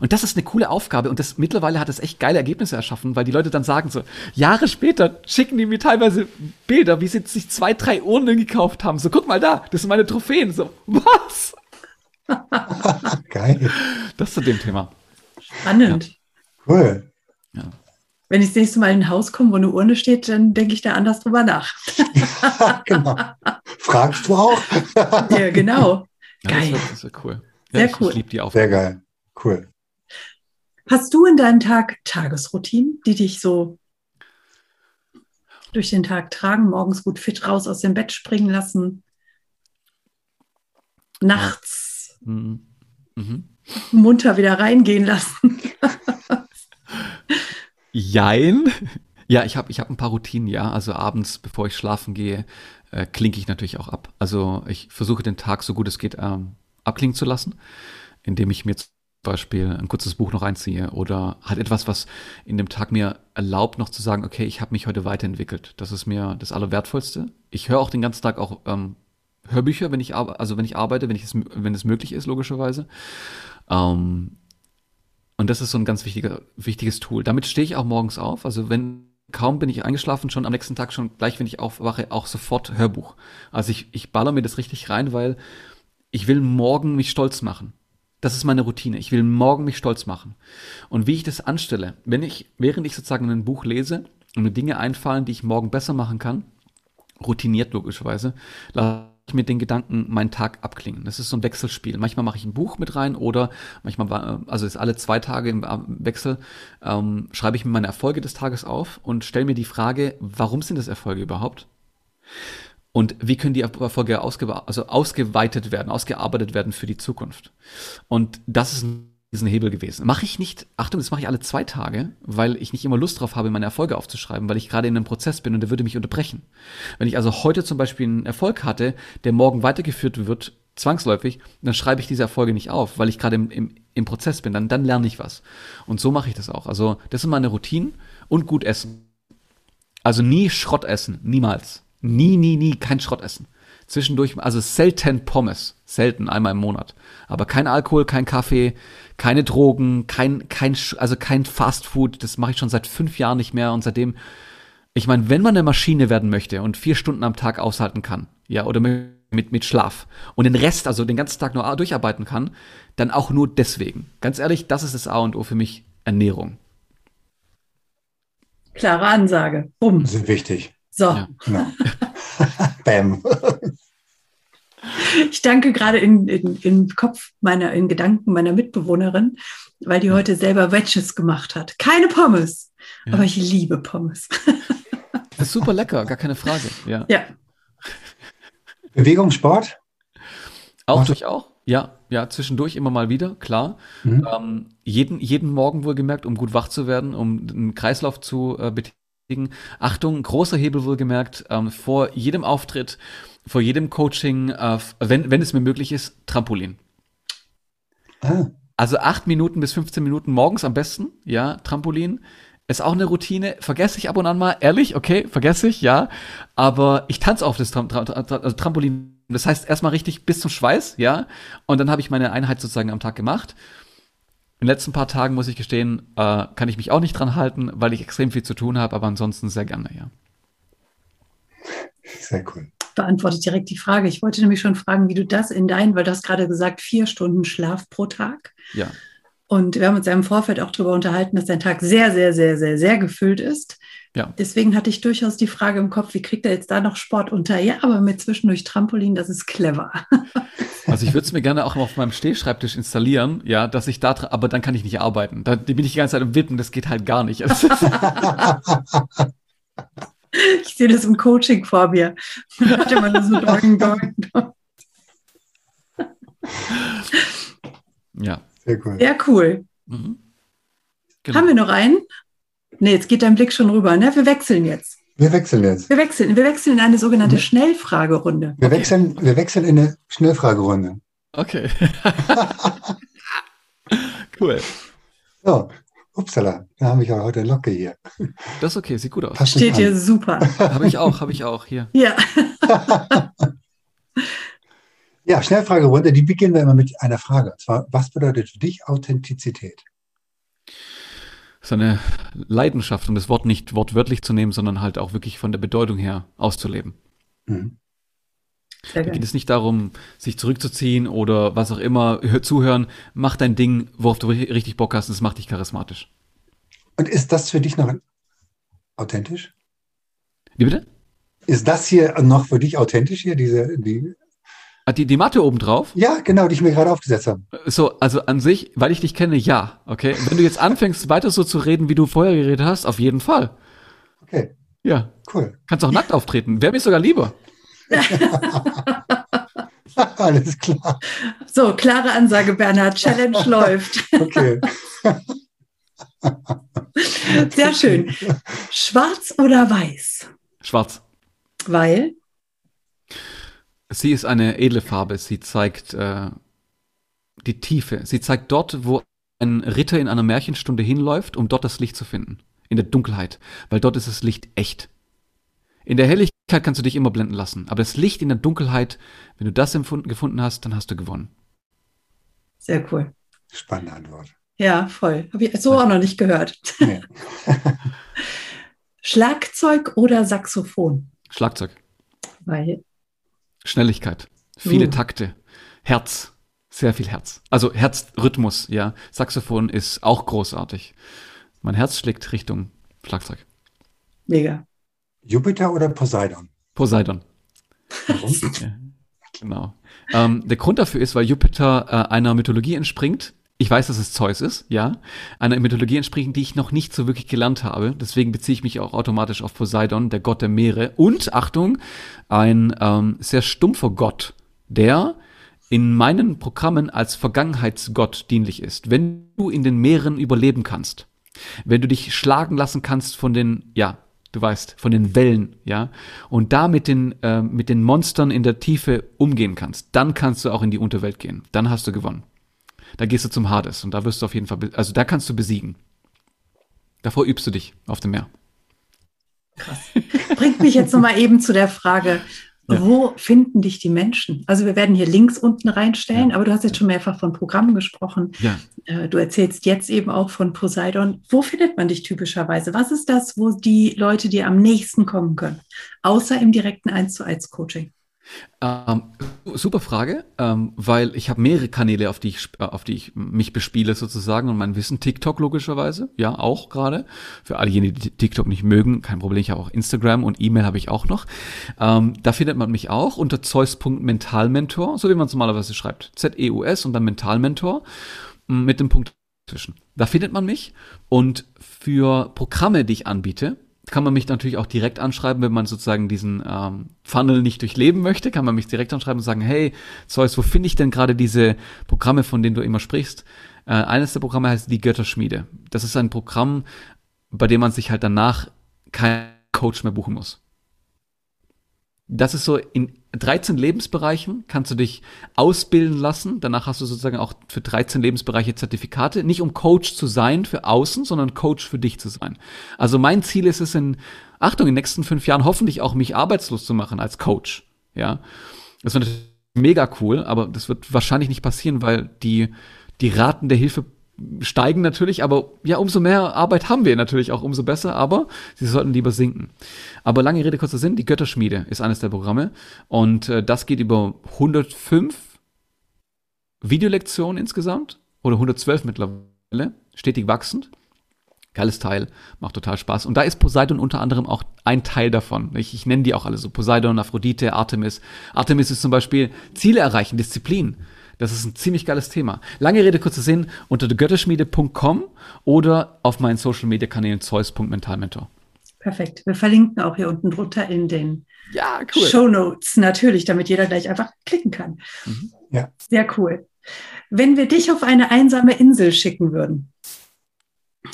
Und das ist eine coole Aufgabe und das mittlerweile hat es echt geile Ergebnisse erschaffen, weil die Leute dann sagen so, Jahre später schicken die mir teilweise Bilder, wie sie sich zwei, drei Urnen gekauft haben. So, guck mal da, das sind meine Trophäen. So, (laughs) was? (laughs) Geil. Das zu dem Thema. Spannend. Ja. Cool. Ja. Wenn ich das nächste Mal in ein Haus komme, wo eine Urne steht, dann denke ich da anders drüber nach. (laughs) genau. Fragst du auch? (laughs) ja, genau. Geil. das, ist, das cool. Ja, Sehr ich, cool. Ich liebe die Aufgabe. Sehr geil. Cool. Hast du in deinem Tag Tagesroutinen, die dich so durch den Tag tragen, morgens gut fit raus aus dem Bett springen lassen, nachts mhm. Mhm. munter wieder reingehen lassen? (laughs) Jein. (laughs) Ja, ich habe ich hab ein paar Routinen, ja. Also abends, bevor ich schlafen gehe, äh, klinke ich natürlich auch ab. Also ich versuche den Tag so gut es geht ähm, abklingen zu lassen, indem ich mir zum Beispiel ein kurzes Buch noch einziehe oder halt etwas, was in dem Tag mir erlaubt, noch zu sagen, okay, ich habe mich heute weiterentwickelt. Das ist mir das Allerwertvollste. Ich höre auch den ganzen Tag auch ähm, Hörbücher, wenn ich also wenn ich arbeite, wenn ich es, wenn es möglich ist, logischerweise. Ähm, und das ist so ein ganz wichtiger, wichtiges Tool. Damit stehe ich auch morgens auf. Also wenn kaum bin ich eingeschlafen, schon am nächsten Tag schon gleich, wenn ich aufwache, auch sofort Hörbuch. Also ich, ich baller mir das richtig rein, weil ich will morgen mich stolz machen. Das ist meine Routine. Ich will morgen mich stolz machen. Und wie ich das anstelle, wenn ich, während ich sozusagen ein Buch lese und mir Dinge einfallen, die ich morgen besser machen kann, routiniert logischerweise, mit den Gedanken meinen Tag abklingen. Das ist so ein Wechselspiel. Manchmal mache ich ein Buch mit rein oder manchmal, also ist alle zwei Tage im Wechsel, ähm, schreibe ich mir meine Erfolge des Tages auf und stelle mir die Frage, warum sind das Erfolge überhaupt? Und wie können die Erfolge ausge also ausgeweitet werden, ausgearbeitet werden für die Zukunft? Und das ist ein diesen Hebel gewesen. Mache ich nicht, Achtung, das mache ich alle zwei Tage, weil ich nicht immer Lust drauf habe, meine Erfolge aufzuschreiben, weil ich gerade in einem Prozess bin und der würde mich unterbrechen. Wenn ich also heute zum Beispiel einen Erfolg hatte, der morgen weitergeführt wird, zwangsläufig, dann schreibe ich diese Erfolge nicht auf, weil ich gerade im, im, im Prozess bin, dann, dann lerne ich was. Und so mache ich das auch. Also das sind meine Routinen und gut essen. Also nie Schrott essen, niemals. Nie, nie, nie kein Schrott essen. Zwischendurch, also selten Pommes, selten, einmal im Monat. Aber kein Alkohol, kein Kaffee, keine Drogen, kein, kein, also kein Fast Food. Das mache ich schon seit fünf Jahren nicht mehr und seitdem, ich meine, wenn man eine Maschine werden möchte und vier Stunden am Tag aushalten kann, ja, oder mit, mit Schlaf und den Rest, also den ganzen Tag nur durcharbeiten kann, dann auch nur deswegen. Ganz ehrlich, das ist das A und O für mich, Ernährung. Klare Ansage. Bumm. Sind wichtig. So. Ja. Genau. (laughs) (laughs) Bam. Ich danke gerade in, in, im Kopf meiner, in Gedanken meiner Mitbewohnerin, weil die heute selber Wedges gemacht hat. Keine Pommes, ja. aber ich liebe Pommes. (laughs) Das ist super lecker, gar keine Frage. Ja. ja. Bewegung, Sport? Auch durch auch. Ja, ja, zwischendurch immer mal wieder, klar. Mhm. Ähm, jeden, jeden Morgen wohlgemerkt, um gut wach zu werden, um einen Kreislauf zu äh, betätigen. Achtung, großer Hebel wohlgemerkt, ähm, vor jedem Auftritt vor jedem Coaching, äh, wenn, wenn es mir möglich ist, Trampolin. Ah. Also acht Minuten bis 15 Minuten morgens am besten, ja, Trampolin. Ist auch eine Routine, vergesse ich ab und an mal, ehrlich, okay, vergesse ich, ja. Aber ich tanze auf das Tram Tram also Trampolin. Das heißt erstmal richtig bis zum Schweiß, ja. Und dann habe ich meine Einheit sozusagen am Tag gemacht. In den letzten paar Tagen, muss ich gestehen, äh, kann ich mich auch nicht dran halten, weil ich extrem viel zu tun habe, aber ansonsten sehr gerne, ja. Sehr cool. beantwortet direkt die Frage. Ich wollte nämlich schon fragen, wie du das in dein, weil du hast gerade gesagt, vier Stunden Schlaf pro Tag. Ja. Und wir haben uns ja im Vorfeld auch darüber unterhalten, dass dein Tag sehr, sehr, sehr, sehr, sehr gefüllt ist. Ja. Deswegen hatte ich durchaus die Frage im Kopf, wie kriegt er jetzt da noch Sport unter? Ja, aber mit zwischendurch Trampolin, das ist clever. (laughs) Also ich würde es mir gerne auch auf meinem Stehschreibtisch installieren, ja, dass ich da, aber dann kann ich nicht arbeiten. Da bin ich die ganze Zeit im Wippen, das geht halt gar nicht. (laughs) ich sehe das im Coaching vor mir. Da hat immer so doing, doing, doing. Ja. Sehr cool. Sehr cool. Mhm. Genau. Haben wir noch einen? Nee, jetzt geht dein Blick schon rüber. Ne? Wir wechseln jetzt. Wir wechseln jetzt. Wir wechseln, wir wechseln in eine sogenannte mhm. Schnellfragerunde. Wir, okay. wechseln, wir wechseln in eine Schnellfragerunde. Okay. (laughs) cool. So, upsala, da habe ich auch heute Locke hier. Das ist okay, sieht gut aus. Passt Steht hier super. Habe ich auch, habe ich auch hier. Ja. (laughs) ja, Schnellfragerunde, die beginnen wir immer mit einer Frage. Und zwar, was bedeutet für dich Authentizität? Seine Leidenschaft, um das Wort nicht wortwörtlich zu nehmen, sondern halt auch wirklich von der Bedeutung her auszuleben. Mhm. Da geht es nicht darum, sich zurückzuziehen oder was auch immer, hör, (laughs) zuhören, mach dein Ding, worauf du richtig Bock hast, das macht dich charismatisch. Und ist das für dich noch authentisch? Wie bitte? Ist das hier noch für dich authentisch hier, diese, die die, die Matte oben drauf? Ja, genau, die ich mir gerade aufgesetzt habe. So, also an sich, weil ich dich kenne, ja. Okay. Wenn du jetzt anfängst, (laughs) weiter so zu reden, wie du vorher geredet hast, auf jeden Fall. Okay. Ja. Cool. Kannst auch nackt auftreten. Wäre mir sogar lieber. (laughs) Alles klar. So, klare Ansage, Bernhard. Challenge (laughs) läuft. Okay. Sehr schön. Schwarz oder weiß? Schwarz. Weil? Sie ist eine edle Farbe. Sie zeigt äh, die Tiefe. Sie zeigt dort, wo ein Ritter in einer Märchenstunde hinläuft, um dort das Licht zu finden. In der Dunkelheit. Weil dort ist das Licht echt. In der Helligkeit kannst du dich immer blenden lassen. Aber das Licht in der Dunkelheit, wenn du das gefunden hast, dann hast du gewonnen. Sehr cool. Spannende Antwort. Ja, voll. Habe ich so auch noch nicht gehört. Nee. (laughs) Schlagzeug oder Saxophon? Schlagzeug. Weil Schnelligkeit, viele uh. Takte, Herz, sehr viel Herz. Also Herzrhythmus, ja. Saxophon ist auch großartig. Mein Herz schlägt Richtung Schlagzeug. Mega. Jupiter oder Poseidon? Poseidon. Warum? ja, genau. Ähm, der Grund dafür ist, weil Jupiter äh, einer Mythologie entspringt, ich weiß, dass es Zeus ist, ja, einer Mythologie entsprechend, die ich noch nicht so wirklich gelernt habe. Deswegen beziehe ich mich auch automatisch auf Poseidon, der Gott der Meere. Und, Achtung, ein ähm, sehr stumpfer Gott, der in meinen Programmen als Vergangenheitsgott dienlich ist. Wenn du in den Meeren überleben kannst, wenn du dich schlagen lassen kannst von den, ja, du weißt, von den Wellen, ja, und da mit den, äh, mit den Monstern in der Tiefe umgehen kannst, dann kannst du auch in die Unterwelt gehen. Dann hast du gewonnen. Da gehst du zum Hades und da wirst du auf jeden Fall, also da kannst du besiegen. Davor übst du dich auf dem Meer. Krass. Bringt mich jetzt nochmal eben zu der Frage, ja. wo finden dich die Menschen? Also wir werden hier Links unten reinstellen, ja. aber du hast jetzt schon mehrfach von Programmen gesprochen. Ja. Äh, du erzählst jetzt eben auch von Poseidon. Wo findet man dich typischerweise? Was ist das, wo die Leute dir am nächsten kommen können? Außer im direkten 1 zu 1 Coaching. Ähm, super Frage, ähm, weil ich habe mehrere Kanäle, auf die ich äh, auf die ich mich bespiele sozusagen und mein Wissen. TikTok logischerweise, ja auch gerade. Für alle jene, die TikTok nicht mögen, kein Problem. Ich habe auch Instagram und E-Mail habe ich auch noch. Ähm, da findet man mich auch unter zeus.mentalmentor, so wie man es normalerweise schreibt. Z-E-U-S und dann Mentalmentor mit dem Punkt zwischen. Da findet man mich und für Programme, die ich anbiete, kann man mich natürlich auch direkt anschreiben, wenn man sozusagen diesen ähm, Funnel nicht durchleben möchte, kann man mich direkt anschreiben und sagen, hey, Zeus, wo finde ich denn gerade diese Programme, von denen du immer sprichst? Äh, eines der Programme heißt die Götterschmiede. Das ist ein Programm, bei dem man sich halt danach keinen Coach mehr buchen muss das ist so in 13 Lebensbereichen kannst du dich ausbilden lassen. Danach hast du sozusagen auch für 13 Lebensbereiche Zertifikate. Nicht um Coach zu sein für außen, sondern Coach für dich zu sein. Also mein Ziel ist es in, Achtung, in den nächsten fünf Jahren hoffentlich auch mich arbeitslos zu machen als Coach. Ja. Das natürlich mega cool, aber das wird wahrscheinlich nicht passieren, weil die, die Raten der Hilfe steigen natürlich, aber ja, umso mehr Arbeit haben wir natürlich auch, umso besser, aber sie sollten lieber sinken. Aber lange Rede, kurzer Sinn, die Götterschmiede ist eines der Programme und äh, das geht über 105 Videolektionen insgesamt oder 112 mittlerweile, stetig wachsend. Geiles Teil, macht total Spaß. Und da ist Poseidon unter anderem auch ein Teil davon. Ich, ich nenne die auch alle so. Poseidon, Aphrodite, Artemis. Artemis ist zum Beispiel Ziele erreichen, Disziplin. Das ist ein ziemlich geiles Thema. Lange Rede, kurzer Sinn, unter götterschmiede.com oder auf meinen Social Media Kanälen zeus.mentalmentor. Perfekt. Wir verlinken auch hier unten drunter in den ja, cool. Show Notes natürlich, damit jeder gleich einfach klicken kann. Mhm. Ja. Sehr cool. Wenn wir dich auf eine einsame Insel schicken würden,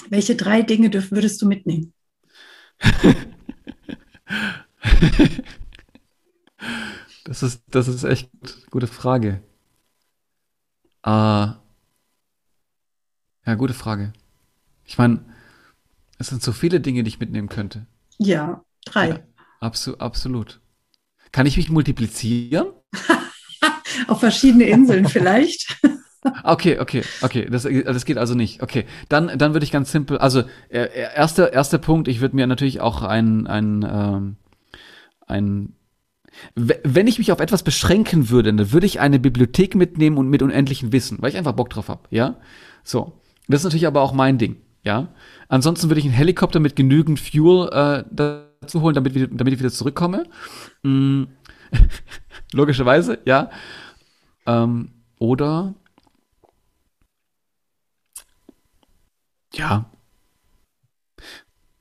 welche drei Dinge würdest du mitnehmen? (laughs) das, ist, das ist echt eine gute Frage. Äh, ja, gute Frage. Ich meine, es sind so viele Dinge, die ich mitnehmen könnte. Ja, drei. Ja, abso absolut. Kann ich mich multiplizieren? (laughs) Auf verschiedene Inseln vielleicht. (laughs) Okay, okay, okay. Das, das geht also nicht. Okay, dann, dann würde ich ganz simpel. Also äh, erster, erster Punkt. Ich würde mir natürlich auch ein, ein, ähm, ein wenn ich mich auf etwas beschränken würde, dann würde ich eine Bibliothek mitnehmen und mit unendlichem Wissen, weil ich einfach Bock drauf habe, ja? So. Das ist natürlich aber auch mein Ding, ja? Ansonsten würde ich einen Helikopter mit genügend Fuel äh, dazu holen, damit, damit ich wieder zurückkomme. Mm. (laughs) Logischerweise, ja. Ähm, oder ja.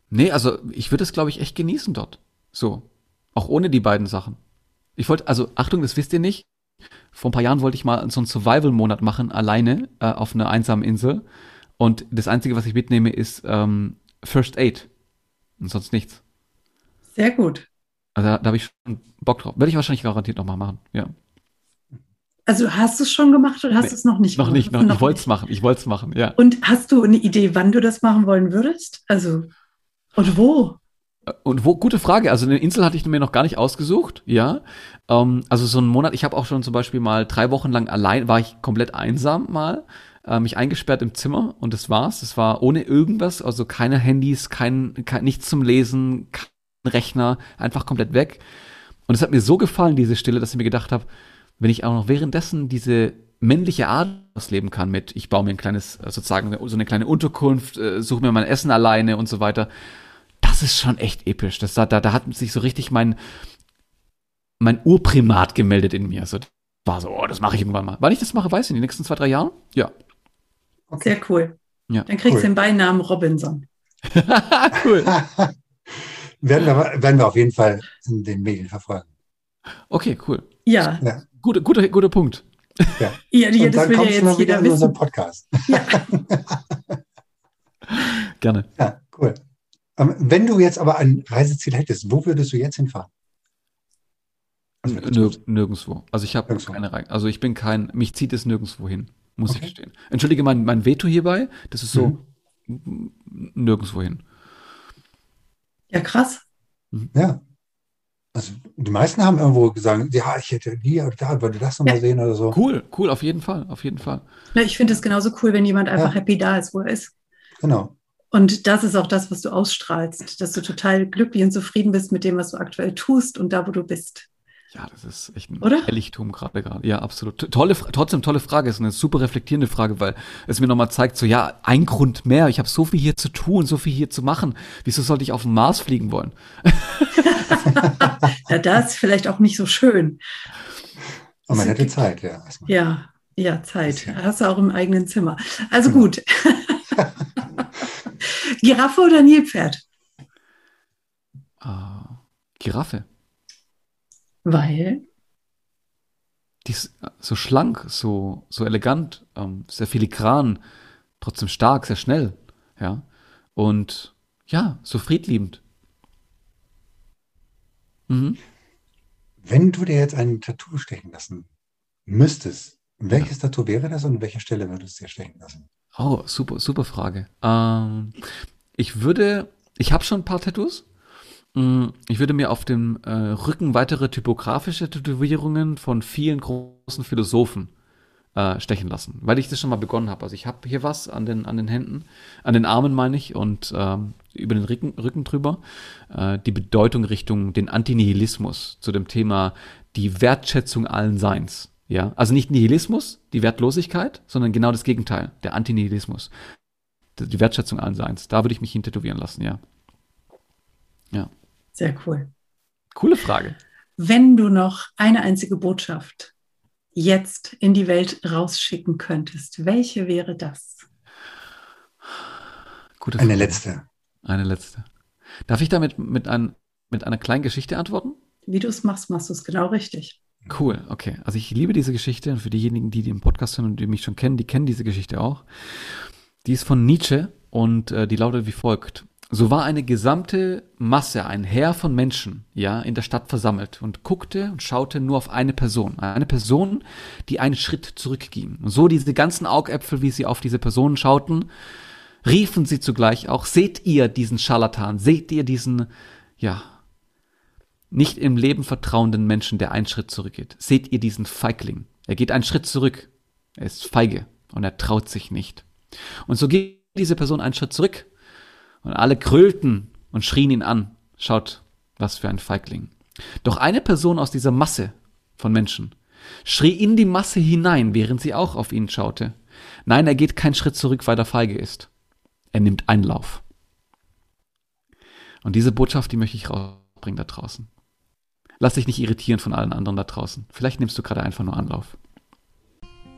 Nee, also ich würde es, glaube ich, echt genießen dort. So. Auch ohne die beiden Sachen. Ich wollte, also Achtung, das wisst ihr nicht. Vor ein paar Jahren wollte ich mal so einen Survival-Monat machen, alleine äh, auf einer einsamen Insel. Und das Einzige, was ich mitnehme, ist ähm, First Aid. Und sonst nichts. Sehr gut. Also da, da habe ich schon Bock drauf. Werde ich wahrscheinlich garantiert nochmal machen, ja. Also hast du es schon gemacht oder hast nee, du es noch nicht noch gemacht? Nicht, noch nicht. Ich wollte es machen. Ich wollte es machen, ja. Und hast du eine Idee, wann du das machen wollen würdest? Also, und wo? Und wo, gute Frage. Also eine Insel hatte ich mir noch gar nicht ausgesucht, ja. Ähm, also so einen Monat, ich habe auch schon zum Beispiel mal drei Wochen lang allein, war ich komplett einsam mal, äh, mich eingesperrt im Zimmer und das war's. Das war ohne irgendwas, also keine Handys, kein, kein nichts zum Lesen, kein Rechner, einfach komplett weg. Und es hat mir so gefallen, diese Stille, dass ich mir gedacht habe, wenn ich auch noch währenddessen diese männliche Art ausleben kann mit, ich baue mir ein kleines, sozusagen so eine kleine Unterkunft, äh, suche mir mein Essen alleine und so weiter, das ist schon echt episch. Das, da, da hat sich so richtig mein, mein Urprimat gemeldet in mir. Also, war so, oh, das mache ich irgendwann mal. Wann ich das mache, weiß ich in den nächsten zwei, drei Jahren? Ja. Okay. Sehr cool. Ja. Dann kriegst cool. du den Beinamen Robinson. (laughs) (laughs) cool. werden, wir, werden wir auf jeden Fall in den Medien verfolgen. Okay, cool. Ja. ja. Guter, guter, guter Punkt. Ja, (laughs) ja, ja das will ja jetzt jeder wissen. Podcast. Ja. Gerne. Ja, cool. Ähm, wenn du jetzt aber ein Reiseziel hättest, wo würdest du jetzt hinfahren? Nir nirgendwo. Also ich habe keine Reise. Also ich bin kein, mich zieht es nirgendwo hin, muss okay. ich gestehen. Entschuldige mein, mein Veto hierbei, das ist so mhm. nirgendwo hin. Ja, krass. Mhm. Ja. Also die meisten haben irgendwo gesagt, ja, ich hätte hier oder da, würde das nochmal ja. sehen oder so. Cool, cool, auf jeden Fall, auf jeden Fall. Ja, ich finde es genauso cool, wenn jemand einfach ja. happy da ist, wo er ist. Genau. Und das ist auch das, was du ausstrahlst, dass du total glücklich und zufrieden bist mit dem, was du aktuell tust und da, wo du bist. Ja, das ist echt ein Oder? Helligtum gerade gerade. Ja, absolut. Tolle, trotzdem tolle Frage. Ist eine super reflektierende Frage, weil es mir nochmal zeigt, so ja, ein Grund mehr. Ich habe so viel hier zu tun, so viel hier zu machen. Wieso sollte ich auf den Mars fliegen wollen? (laughs) ja, das ist vielleicht auch nicht so schön. Aber man hätte Zeit, ja. Ja, ja, Zeit. Hast du auch im eigenen Zimmer. Also genau. gut. (laughs) Giraffe oder Nilpferd? Uh, Giraffe. Weil? Die ist so schlank, so, so elegant, ähm, sehr filigran, trotzdem stark, sehr schnell. Ja. Und ja, so friedliebend. Mhm. Wenn du dir jetzt ein Tattoo stechen lassen müsstest, welches ja. Tattoo wäre das und an welcher Stelle würdest du dir stechen lassen? Oh, super, super Frage. Ähm, ich würde, ich habe schon ein paar Tattoos. Mm, ich würde mir auf dem äh, Rücken weitere typografische Tätowierungen von vielen großen Philosophen äh, stechen lassen, weil ich das schon mal begonnen habe. Also ich habe hier was an den, an den Händen, an den Armen meine ich und ähm, über den Rücken, Rücken drüber äh, die Bedeutung Richtung den Antinihilismus zu dem Thema die Wertschätzung allen Seins. Ja, also nicht Nihilismus, die Wertlosigkeit, sondern genau das Gegenteil, der Antinihilismus. Die Wertschätzung allen Seins. Da würde ich mich hin tätowieren lassen, ja. Ja. Sehr cool. Coole Frage. Wenn du noch eine einzige Botschaft jetzt in die Welt rausschicken könntest, welche wäre das? Gute Frage. Eine letzte. Eine letzte. Darf ich damit mit, ein, mit einer kleinen Geschichte antworten? Wie du es machst, machst du es genau richtig. Cool, okay. Also ich liebe diese Geschichte und für diejenigen, die den Podcast hören und die mich schon kennen, die kennen diese Geschichte auch. Die ist von Nietzsche und äh, die lautet wie folgt. So war eine gesamte Masse, ein Heer von Menschen, ja, in der Stadt versammelt und guckte und schaute nur auf eine Person. Eine Person, die einen Schritt zurückging. Und so diese ganzen Augäpfel, wie sie auf diese Person schauten, riefen sie zugleich auch, seht ihr diesen Scharlatan, seht ihr diesen, ja, nicht im Leben vertrauenden Menschen, der einen Schritt zurückgeht. Seht ihr diesen Feigling. Er geht einen Schritt zurück. Er ist feige und er traut sich nicht. Und so geht diese Person einen Schritt zurück und alle krölten und schrien ihn an. Schaut, was für ein Feigling. Doch eine Person aus dieser Masse von Menschen schrie in die Masse hinein, während sie auch auf ihn schaute. Nein, er geht keinen Schritt zurück, weil er feige ist. Er nimmt Einlauf. Und diese Botschaft, die möchte ich rausbringen da draußen. Lass dich nicht irritieren von allen anderen da draußen. Vielleicht nimmst du gerade einfach nur Anlauf.